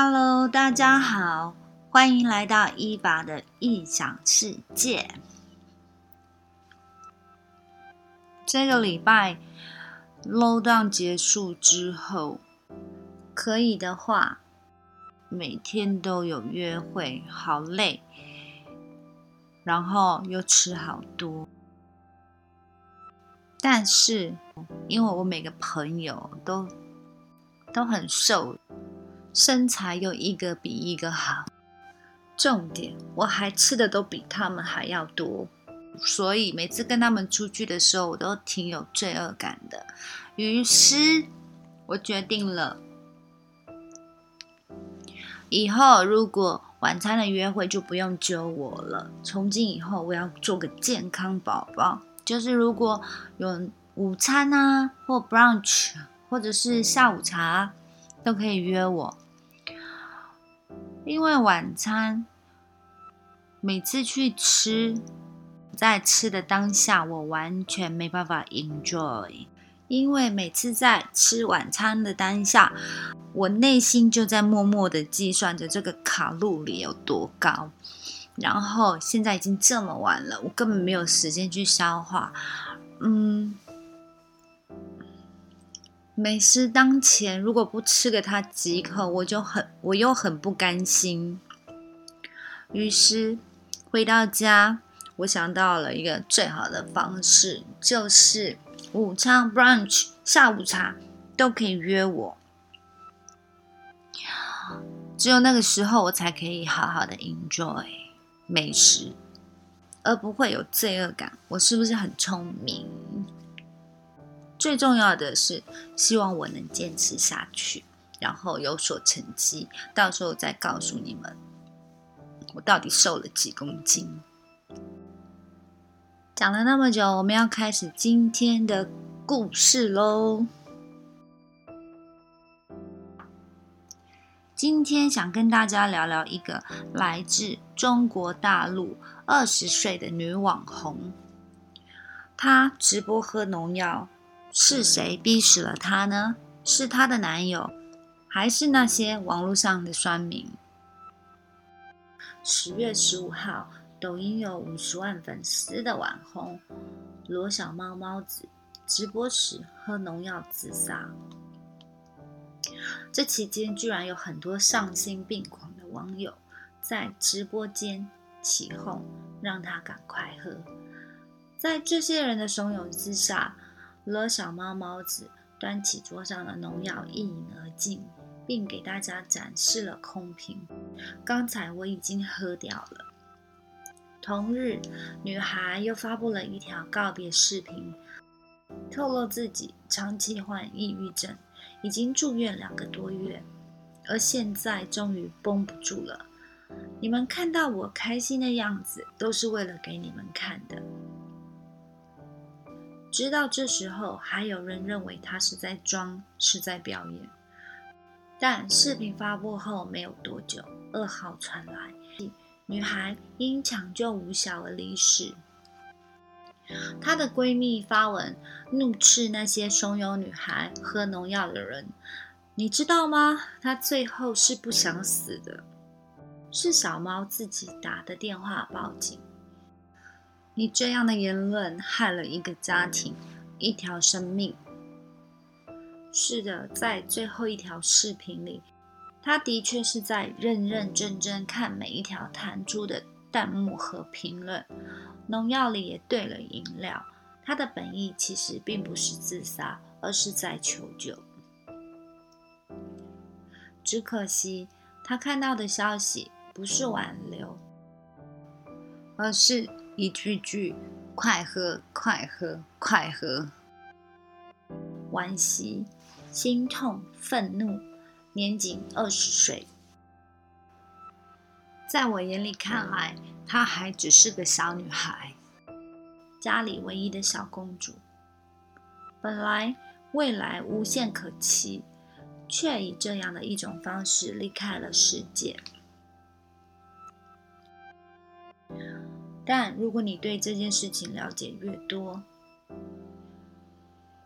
Hello，大家好，欢迎来到伊娃的异想世界。这个礼拜 low down 结束之后，可以的话，每天都有约会，好累，然后又吃好多。但是，因为我每个朋友都都很瘦。身材又一个比一个好，重点我还吃的都比他们还要多，所以每次跟他们出去的时候，我都挺有罪恶感的。于是，我决定了，以后如果晚餐的约会就不用揪我了。从今以后，我要做个健康宝宝，就是如果有午餐啊，或 brunch，或者是下午茶，都可以约我。因为晚餐每次去吃，在吃的当下，我完全没办法 enjoy。因为每次在吃晚餐的当下，我内心就在默默的计算着这个卡路里有多高。然后现在已经这么晚了，我根本没有时间去消化。嗯。美食当前，如果不吃给他几口，我就很我又很不甘心。于是回到家，我想到了一个最好的方式，就是午餐 brunch 下午茶都可以约我。只有那个时候，我才可以好好的 enjoy 美食，而不会有罪恶感。我是不是很聪明？最重要的是，希望我能坚持下去，然后有所成绩，到时候再告诉你们，我到底瘦了几公斤。讲了那么久，我们要开始今天的故事喽。今天想跟大家聊聊一个来自中国大陆二十岁的女网红，她直播喝农药。是谁逼死了她呢？是她的男友，还是那些网络上的酸民？十月十五号，抖音有五十万粉丝的网红罗小猫猫子直播时喝农药自杀。这期间居然有很多丧心病狂的网友在直播间起哄，让他赶快喝。在这些人的怂恿之下。了小猫猫子端起桌上的农药一饮而尽，并给大家展示了空瓶。刚才我已经喝掉了。同日，女孩又发布了一条告别视频，透露自己长期患抑郁症，已经住院两个多月，而现在终于绷不住了。你们看到我开心的样子，都是为了给你们看的。直到这时候，还有人认为他是在装，是在表演。但视频发布后没有多久，噩耗传来，女孩因抢救无效而离世。她的闺蜜发文怒斥那些怂恿女孩喝农药的人，你知道吗？她最后是不想死的，是小猫自己打的电话报警。你这样的言论害了一个家庭，一条生命。是的，在最后一条视频里，他的确是在认认真真看每一条弹出的弹幕和评论。农药里也兑了饮料，他的本意其实并不是自杀，而是在求救。只可惜，他看到的消息不是挽留，而是。一句句“快喝，快喝，快喝”，惋惜、心痛、愤怒。年仅二十岁，在我眼里看来，她还只是个小女孩，家里唯一的小公主。本来未来无限可期，却以这样的一种方式离开了世界。但如果你对这件事情了解越多，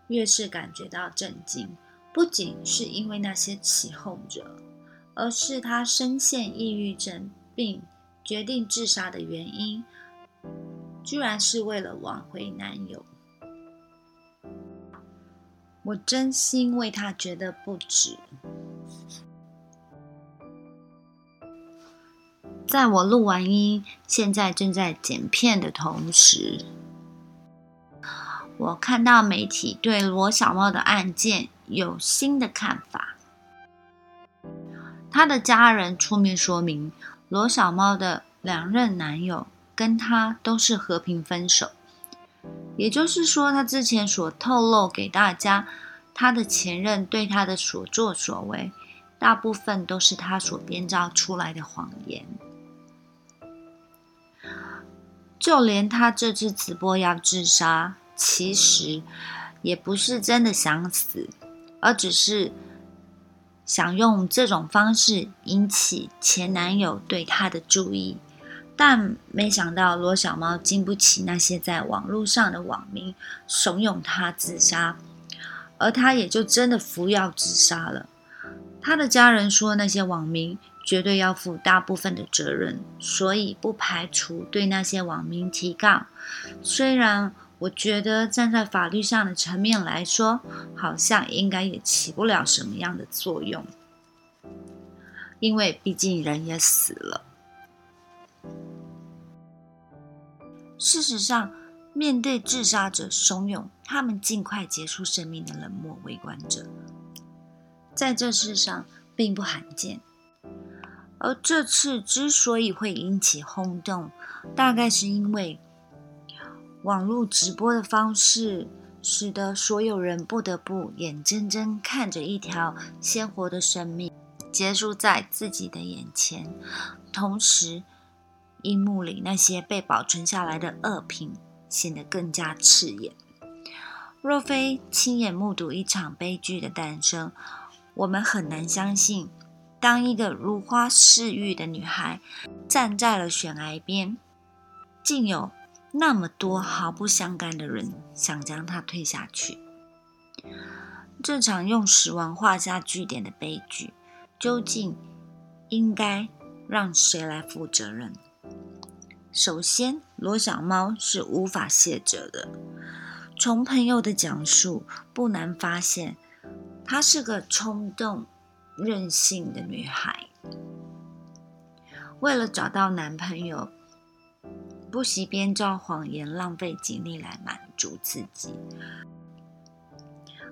越是感觉到震惊。不仅是因为那些起哄者，而是他深陷抑郁症并决定自杀的原因，居然是为了挽回男友。我真心为他觉得不值。在我录完音，现在正在剪片的同时，我看到媒体对罗小猫的案件有新的看法。他的家人出面说明，罗小猫的两任男友跟他都是和平分手，也就是说，他之前所透露给大家他的前任对他的所作所为，大部分都是他所编造出来的谎言。就连他这次直播要自杀，其实也不是真的想死，而只是想用这种方式引起前男友对他的注意。但没想到罗小猫经不起那些在网络上的网民怂恿他自杀，而他也就真的服药自杀了。他的家人说，那些网民。绝对要负大部分的责任，所以不排除对那些网民提告。虽然我觉得站在法律上的层面来说，好像应该也起不了什么样的作用，因为毕竟人也死了。事实上，面对自杀者怂恿他们尽快结束生命的冷漠围观者，在这世上并不罕见。而这次之所以会引起轰动，大概是因为网络直播的方式，使得所有人不得不眼睁睁看着一条鲜活的生命结束在自己的眼前，同时，荧幕里那些被保存下来的恶评显得更加刺眼。若非亲眼目睹一场悲剧的诞生，我们很难相信。当一个如花似玉的女孩站在了悬崖边，竟有那么多毫不相干的人想将她推下去。这场用死亡画下句点的悲剧，究竟应该让谁来负责任？首先，罗小猫是无法卸责的。从朋友的讲述，不难发现，她是个冲动。任性的女孩，为了找到男朋友，不惜编造谎言，浪费精力来满足自己。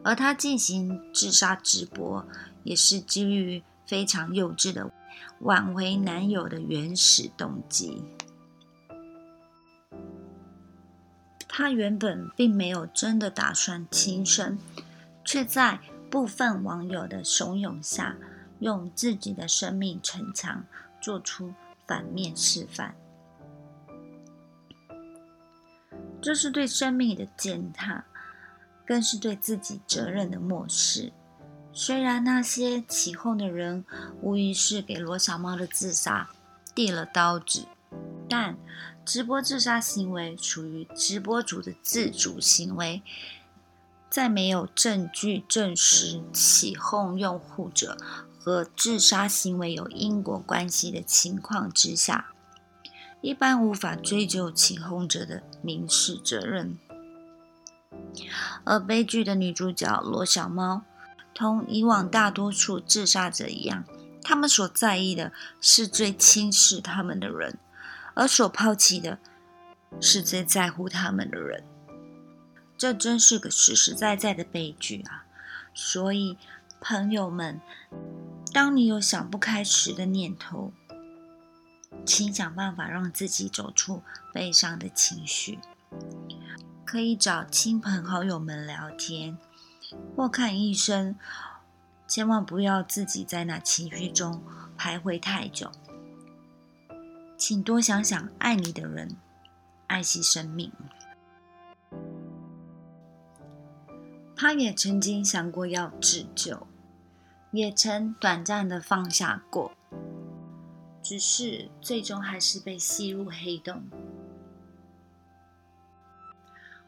而她进行自杀直播，也是基于非常幼稚的挽回男友的原始动机。她原本并没有真的打算轻生，却在。部分网友的怂恿下，用自己的生命逞强，做出反面示范。这是对生命的践踏，更是对自己责任的漠视。虽然那些起哄的人无疑是给罗小猫的自杀递了刀子，但直播自杀行为属于直播主的自主行为。在没有证据证实起哄用户者和自杀行为有因果关系的情况之下，一般无法追究起哄者的民事责任。而悲剧的女主角罗小猫，同以往大多数自杀者一样，他们所在意的是最轻视他们的人，而所抛弃的是最在乎他们的人。这真是个实实在在的悲剧啊！所以，朋友们，当你有想不开时的念头，请想办法让自己走出悲伤的情绪。可以找亲朋好友们聊天，或看医生。千万不要自己在那情绪中徘徊太久。请多想想爱你的人，爱惜生命。他也曾经想过要自救，也曾短暂的放下过，只是最终还是被吸入黑洞。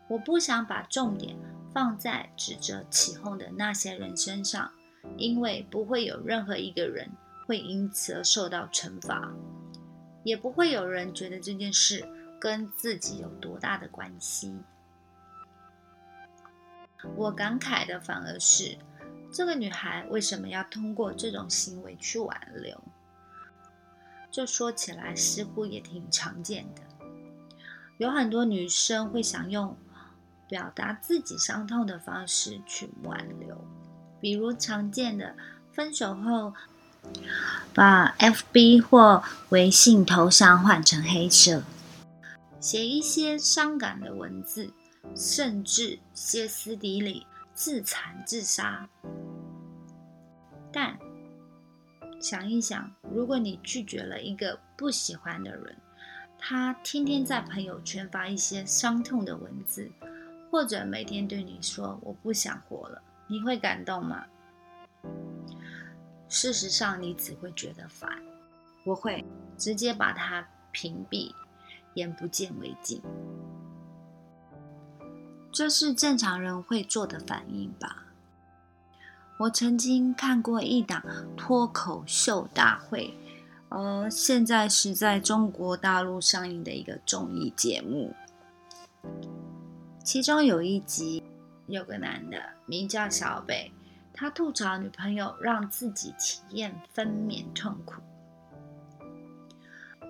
我不想把重点放在指责起哄的那些人身上，因为不会有任何一个人会因此而受到惩罚，也不会有人觉得这件事跟自己有多大的关系。我感慨的反而是，这个女孩为什么要通过这种行为去挽留？这说起来似乎也挺常见的，有很多女生会想用表达自己伤痛的方式去挽留，比如常见的分手后把 FB 或微信头像换成黑色，写一些伤感的文字。甚至歇斯底里、自残自杀。但想一想，如果你拒绝了一个不喜欢的人，他天天在朋友圈发一些伤痛的文字，或者每天对你说“我不想活了”，你会感动吗？事实上，你只会觉得烦。我会直接把他屏蔽，眼不见为净。这是正常人会做的反应吧？我曾经看过一档脱口秀大会，呃，现在是在中国大陆上映的一个综艺节目。其中有一集，有个男的名叫小北，他吐槽女朋友让自己体验分娩痛苦。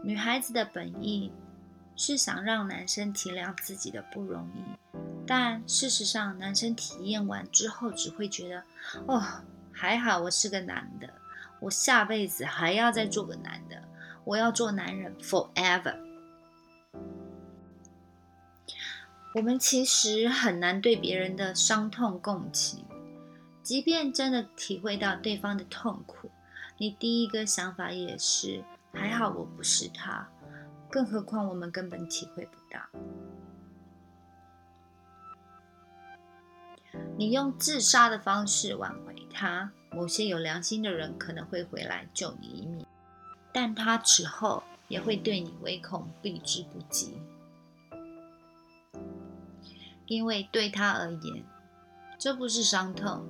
女孩子的本意是想让男生体谅自己的不容易。但事实上，男生体验完之后只会觉得，哦，还好我是个男的，我下辈子还要再做个男的，我要做男人 forever。我们其实很难对别人的伤痛共情，即便真的体会到对方的痛苦，你第一个想法也是还好我不是他，更何况我们根本体会不到。你用自杀的方式挽回他，某些有良心的人可能会回来救你一命，但他此后也会对你唯恐避之不及，因为对他而言，这不是伤痛，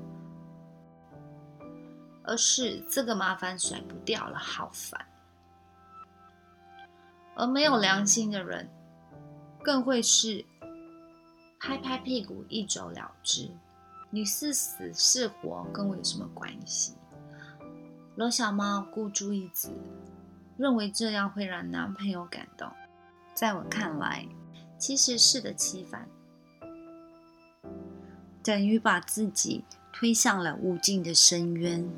而是这个麻烦甩不掉了，好烦。而没有良心的人，更会是拍拍屁股一走了之。你是死是活，跟我有什么关系？罗小猫孤注一掷，认为这样会让男朋友感动。在我看来，其实适得其反，等于把自己推向了无尽的深渊。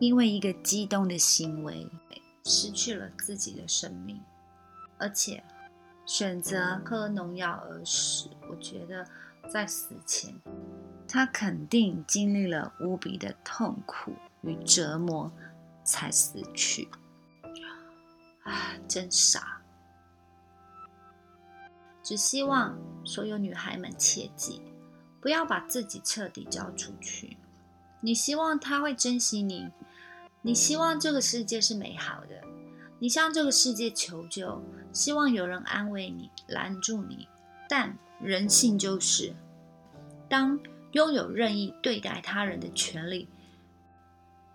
因为一个激动的行为，失去了自己的生命，而且选择喝农药而死。我觉得在死前。他肯定经历了无比的痛苦与折磨，才死去。啊，真傻！只希望所有女孩们切记，不要把自己彻底交出去。你希望他会珍惜你，你希望这个世界是美好的，你向这个世界求救，希望有人安慰你、拦住你。但人性就是，当。拥有任意对待他人的权利，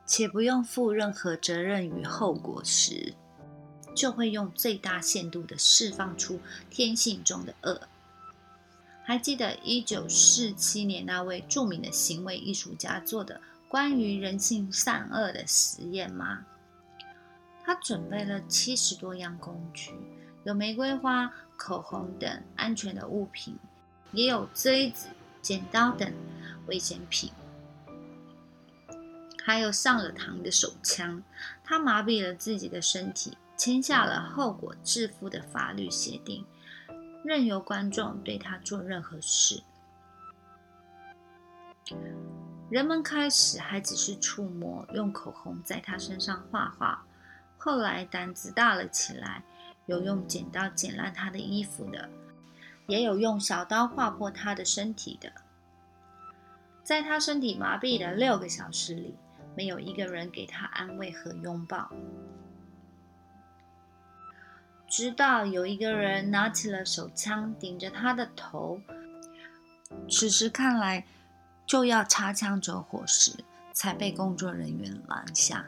且不用负任何责任与后果时，就会用最大限度的释放出天性中的恶。还记得一九四七年那位著名的行为艺术家做的关于人性善恶的实验吗？他准备了七十多样工具，有玫瑰花、口红等安全的物品，也有锥子。剪刀等危险品，还有上了膛的手枪。他麻痹了自己的身体，签下了后果自负的法律协定，任由观众对他做任何事。人们开始还只是触摸，用口红在他身上画画，后来胆子大了起来，有用剪刀剪烂他的衣服的。也有用小刀划破他的身体的，在他身体麻痹的六个小时里，没有一个人给他安慰和拥抱，直到有一个人拿起了手枪顶着他的头，此时看来就要擦枪走火时，才被工作人员拦下。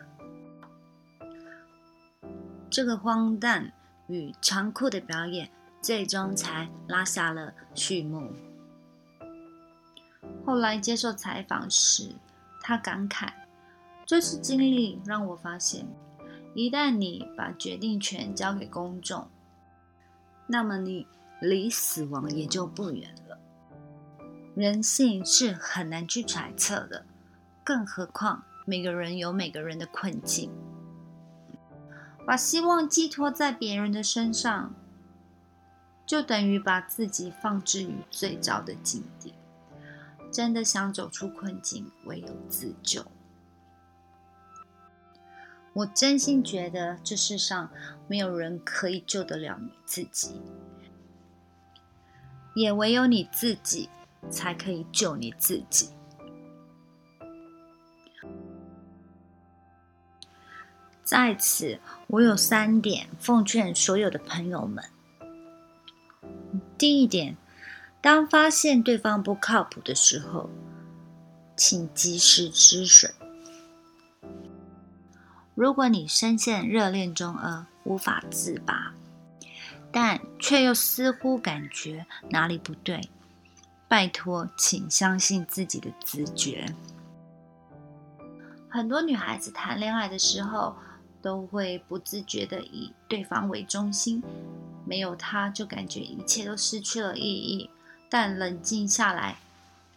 这个荒诞与残酷的表演最终才拉下了序幕。后来接受采访时，他感慨：“这次经历让我发现，一旦你把决定权交给公众，那么你离死亡也就不远了。人性是很难去揣测的，更何况每个人有每个人的困境。把希望寄托在别人的身上，就等于把自己放置于最糟的境地。”真的想走出困境，唯有自救。我真心觉得这世上没有人可以救得了你自己，也唯有你自己才可以救你自己。在此，我有三点奉劝所有的朋友们：第一点。当发现对方不靠谱的时候，请及时止损。如果你深陷热恋中而无法自拔，但却又似乎感觉哪里不对，拜托，请相信自己的直觉。很多女孩子谈恋爱的时候，都会不自觉的以对方为中心，没有他就感觉一切都失去了意义。但冷静下来，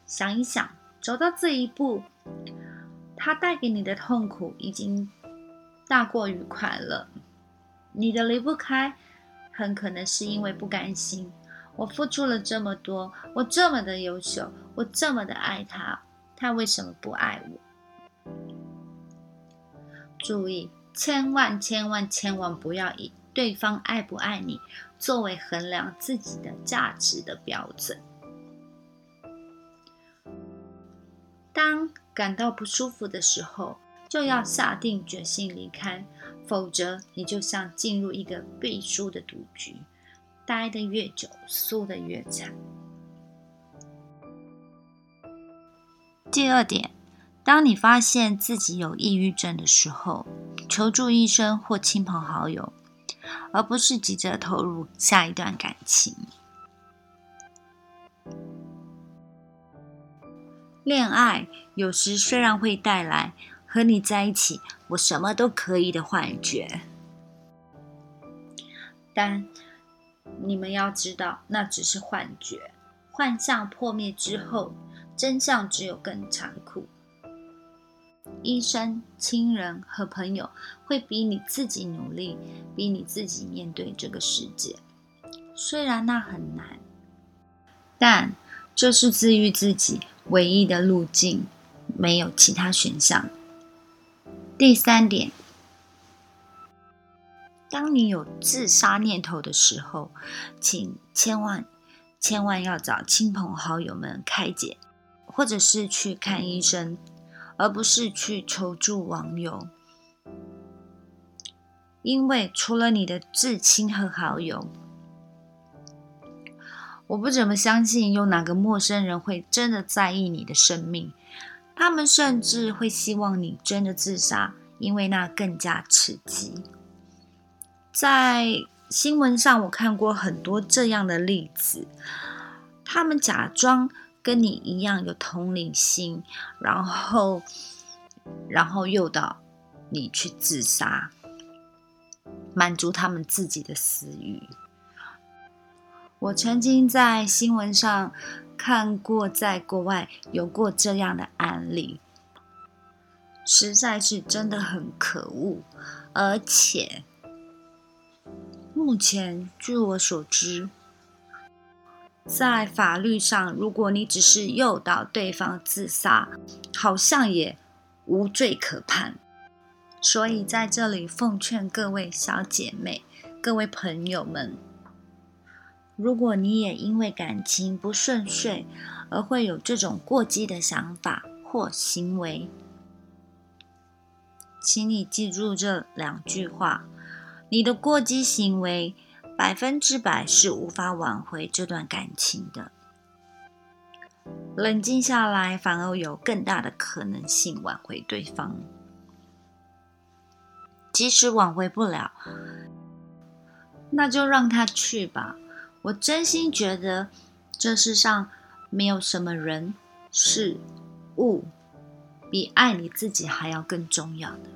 想一想，走到这一步，他带给你的痛苦已经大过于快乐。你的离不开，很可能是因为不甘心。我付出了这么多，我这么的优秀，我这么的爱他，他为什么不爱我？注意，千万千万千万不要以对方爱不爱你。作为衡量自己的价值的标准，当感到不舒服的时候，就要下定决心离开，否则你就像进入一个必输的赌局，待得越久，输得越惨。第二点，当你发现自己有抑郁症的时候，求助医生或亲朋好友。而不是急着投入下一段感情。恋爱有时虽然会带来和你在一起我什么都可以的幻觉，但你们要知道，那只是幻觉。幻象破灭之后，真相只有更残酷。医生、亲人和朋友会比你自己努力，比你自己面对这个世界。虽然那很难，但这是治愈自己唯一的路径，没有其他选项。第三点，当你有自杀念头的时候，请千万千万要找亲朋好友们开解，或者是去看医生。而不是去求助网友，因为除了你的至亲和好友，我不怎么相信有哪个陌生人会真的在意你的生命。他们甚至会希望你真的自杀，因为那更加刺激。在新闻上，我看过很多这样的例子，他们假装。跟你一样有同理心，然后，然后诱导你去自杀，满足他们自己的私欲。我曾经在新闻上看过，在国外有过这样的案例，实在是真的很可恶。而且，目前据我所知。在法律上，如果你只是诱导对方自杀，好像也无罪可判。所以在这里奉劝各位小姐妹、各位朋友们，如果你也因为感情不顺遂而会有这种过激的想法或行为，请你记住这两句话：你的过激行为。百分之百是无法挽回这段感情的。冷静下来，反而有更大的可能性挽回对方。即使挽回不了，那就让他去吧。我真心觉得这世上没有什么人事物比爱你自己还要更重要的。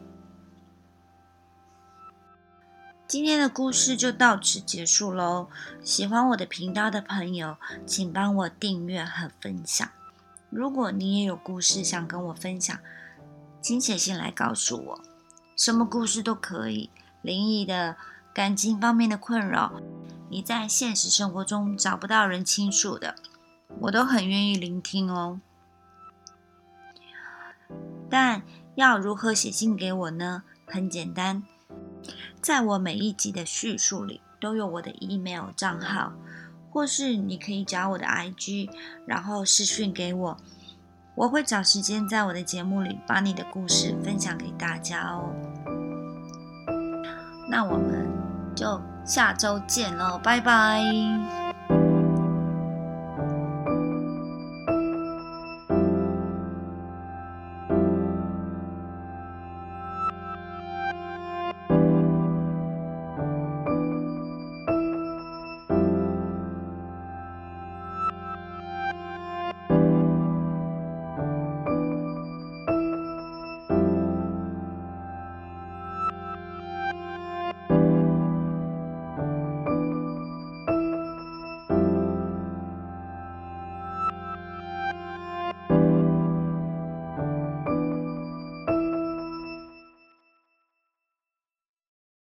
今天的故事就到此结束喽。喜欢我的频道的朋友，请帮我订阅和分享。如果你也有故事想跟我分享，请写信来告诉我，什么故事都可以。灵异的、感情方面的困扰，你在现实生活中找不到人倾诉的，我都很愿意聆听哦。但要如何写信给我呢？很简单，在我每一集的叙述里都有我的 email 账号。或是你可以找我的 IG，然后私讯给我，我会找时间在我的节目里把你的故事分享给大家哦。那我们就下周见喽，拜拜。